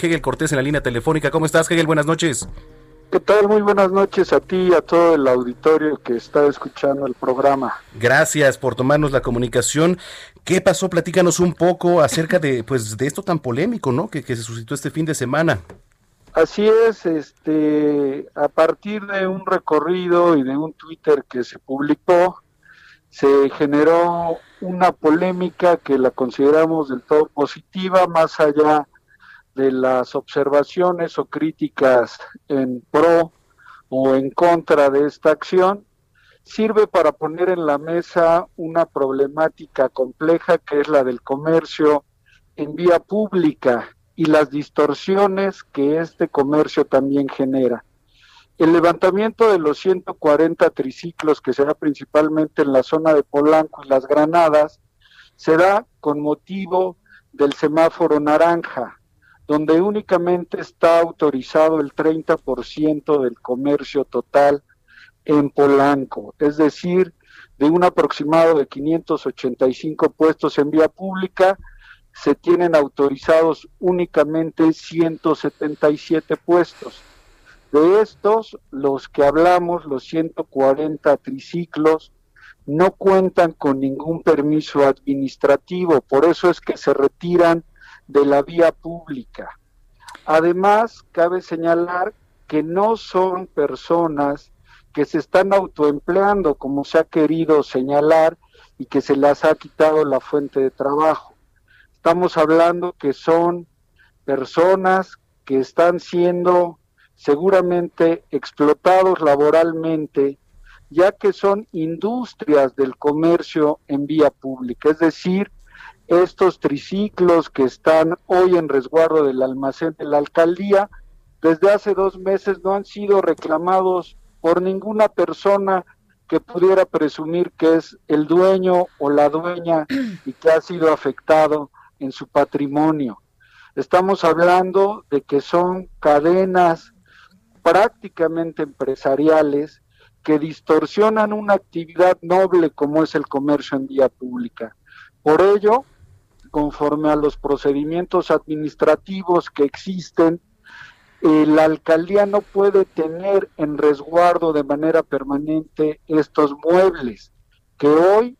Hegel Cortés en la línea telefónica. ¿Cómo estás, Hegel? Buenas noches. ¿Qué tal? Muy buenas noches a ti y a todo el auditorio que está escuchando el programa. Gracias por tomarnos la comunicación. ¿Qué pasó? Platícanos un poco acerca de, pues, de esto tan polémico, ¿no? Que, que se suscitó este fin de semana. Así es, este, a partir de un recorrido y de un Twitter que se publicó, se generó una polémica que la consideramos del todo positiva, más allá de las observaciones o críticas en pro o en contra de esta acción, sirve para poner en la mesa una problemática compleja que es la del comercio en vía pública y las distorsiones que este comercio también genera. El levantamiento de los 140 triciclos que se da principalmente en la zona de Polanco y las Granadas se da con motivo del semáforo naranja, donde únicamente está autorizado el 30% del comercio total en Polanco, es decir, de un aproximado de 585 puestos en vía pública, se tienen autorizados únicamente 177 puestos. De estos, los que hablamos, los 140 triciclos, no cuentan con ningún permiso administrativo, por eso es que se retiran de la vía pública. Además, cabe señalar que no son personas que se están autoempleando, como se ha querido señalar, y que se les ha quitado la fuente de trabajo. Estamos hablando que son personas que están siendo seguramente explotados laboralmente, ya que son industrias del comercio en vía pública, es decir, estos triciclos que están hoy en resguardo del almacén de la alcaldía, desde hace dos meses no han sido reclamados por ninguna persona que pudiera presumir que es el dueño o la dueña y que ha sido afectado en su patrimonio. Estamos hablando de que son cadenas prácticamente empresariales que distorsionan una actividad noble como es el comercio en vía pública. Por ello, conforme a los procedimientos administrativos que existen, la alcaldía no puede tener en resguardo de manera permanente estos muebles que hoy,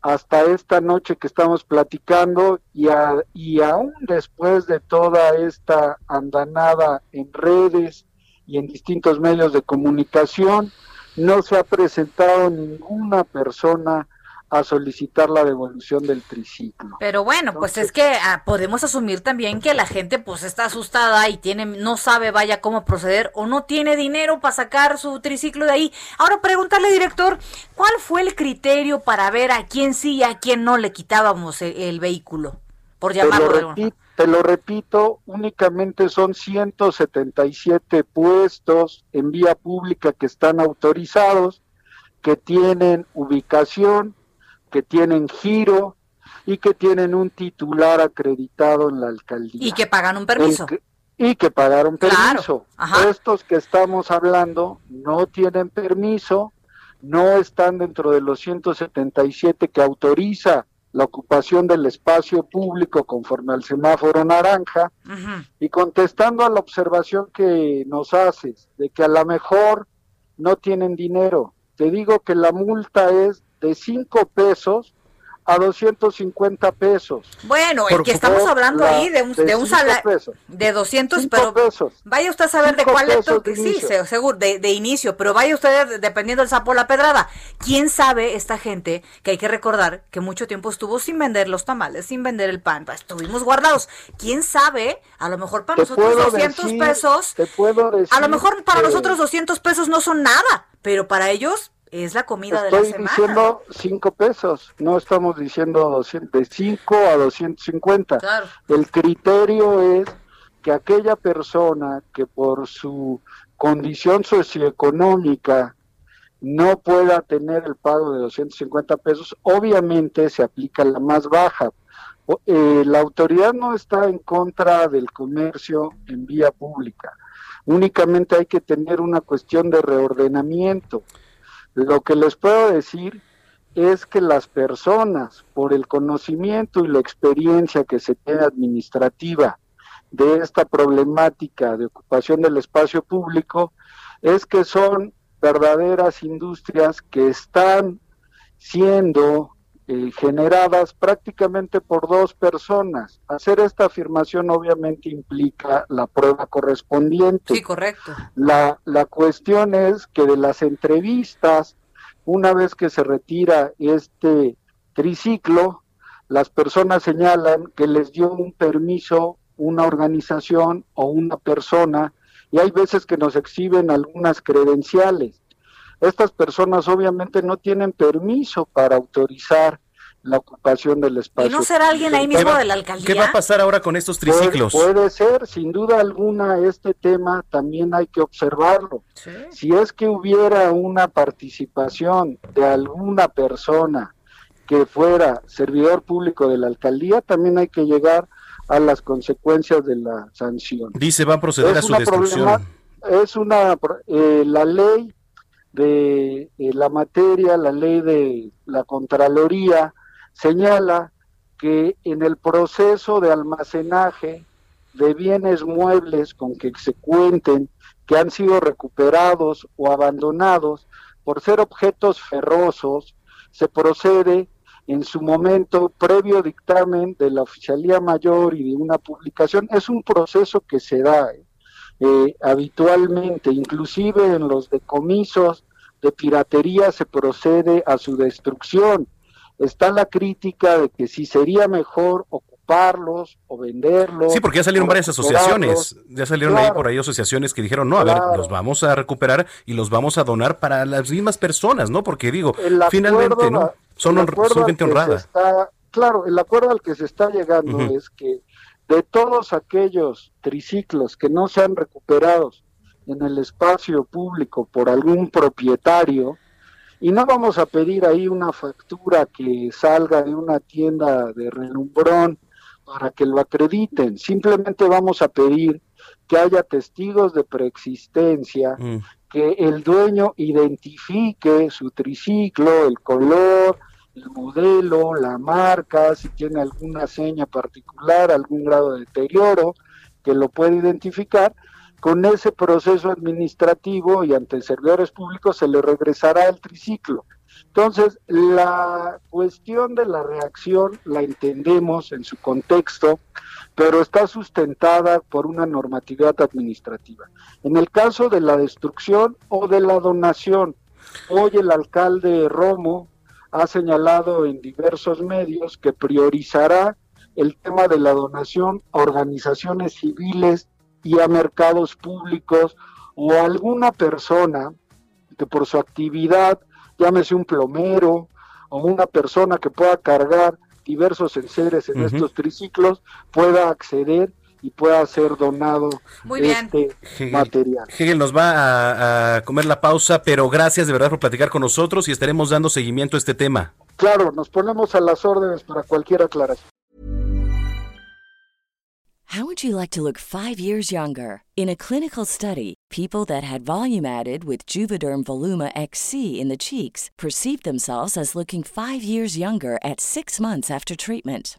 hasta esta noche que estamos platicando y, y aún después de toda esta andanada en redes y en distintos medios de comunicación, no se ha presentado ninguna persona a solicitar la devolución del triciclo. Pero bueno, pues es que ah, podemos asumir también que la gente pues está asustada y tiene no sabe vaya cómo proceder o no tiene dinero para sacar su triciclo de ahí. Ahora pregúntale, director, ¿cuál fue el criterio para ver a quién sí y a quién no le quitábamos el, vehículo? Por llamarlo te lo, repito, te lo repito, únicamente son 177 puestos en vía pública que están autorizados, que tienen ubicación, que tienen giro y que tienen un titular acreditado en la alcaldía. Y que pagan un permiso. y que pagaron permiso. Estos que estamos hablando no tienen permiso, no están dentro de los 177 que autoriza la ocupación del espacio público conforme al semáforo naranja y contestando a la observación que nos haces de que a lo mejor no tienen dinero, te digo que la multa es de 5 pesos a 250 pesos. Bueno, el que estamos hablando ahí de un, de, un salario de 200, pero vaya usted a saber de cuál es que sí, seguro, de, de, inicio, pero vaya usted dependiendo del sapo la pedrada. ¿Quién sabe esta gente que hay que recordar que mucho tiempo estuvo sin vender los tamales, sin vender el pan, pues, estuvimos guardados? ¿Quién sabe? A lo mejor para nosotros 200 pesos, te puedo decir a lo mejor para nosotros 200 pesos no son nada, pero para ellos Es la comida de la semana. Estoy diciendo 5 pesos, no estamos diciendo de 5 a 250. Claro. El criterio es que aquella persona que por su condición socioeconómica no pueda tener el pago de 250 pesos, obviamente se aplica la más baja. Eh, la autoridad no está en contra del comercio en vía pública, únicamente hay que tener una cuestión de reordenamiento. Lo que les puedo decir es que las personas, por el conocimiento y la experiencia que se tiene administrativa de esta problemática de ocupación del espacio público, es que son verdaderas industrias que están siendo eh, generadas prácticamente por dos personas. Hacer esta afirmación obviamente implica la prueba correspondiente. Sí, correcto. La, la cuestión es que de las entrevistas, una vez que se retira este triciclo, las personas señalan que les dio un permiso una organización o una persona y hay veces que nos exhiben algunas credenciales. Estas personas obviamente no tienen permiso para autorizar la ocupación del espacio. ¿Y no será alguien ahí mismo de la alcaldía? ¿Qué va a pasar ahora con estos triciclos? Puede, ser, sin duda alguna, este tema también hay que observarlo. Si es que hubiera una participación de alguna persona que fuera servidor público de la alcaldía, también hay que llegar a las consecuencias de la sanción. Dice, va a proceder a su destrucción. Es una, eh, la ley de eh, la materia, la ley de la Contraloría, señala que en el proceso de almacenaje de bienes muebles con que se cuenten que han sido recuperados o abandonados por ser objetos ferrosos, se procede en su momento, previo dictamen de la Oficialía Mayor y de una publicación, es un proceso que se da eh, eh, habitualmente, inclusive en los decomisos de piratería se procede a su destrucción. Está la crítica de que si sería mejor ocuparlos o venderlos. Sí, porque ya salieron varias asociaciones, ya salieron ahí por ahí asociaciones que dijeron, no, a ver, los vamos a recuperar y los vamos a donar para las mismas personas, ¿no? Porque digo, finalmente, ¿no? Son, gente honrada. claro, el acuerdo al que se está llegando es que de todos aquellos triciclos que no sean recuperados en el espacio público por algún propietario, y no vamos a pedir ahí una factura que salga de una tienda de relumbrón para que lo acrediten, simplemente vamos a pedir que haya testigos de preexistencia, mm. que el dueño identifique su triciclo, el color, el modelo, la marca, si tiene alguna seña particular, algún grado de deterioro, que lo puede identificar, con ese proceso administrativo y ante servidores públicos se le regresará el triciclo. Entonces, la cuestión de la reacción la entendemos en su contexto, pero está sustentada por una normatividad administrativa. En el caso de la destrucción o de la donación, hoy el alcalde Romo ha señalado en diversos medios que priorizará el tema de la donación a organizaciones civiles y a mercados públicos o a alguna persona que por su actividad, llámese un plomero o una persona que pueda cargar diversos enseres en estos triciclos, pueda acceder y pueda ser donado este material. Hegel nos va a, comer la pausa, pero gracias de verdad por platicar con nosotros y estaremos dando seguimiento a este tema. Claro, nos ponemos a las órdenes para cualquier aclaración. How would you like to look five years younger? In a clinical study, people that had volume added with Juvederm Voluma XC in the cheeks perceived themselves as looking five years younger at six months after treatment.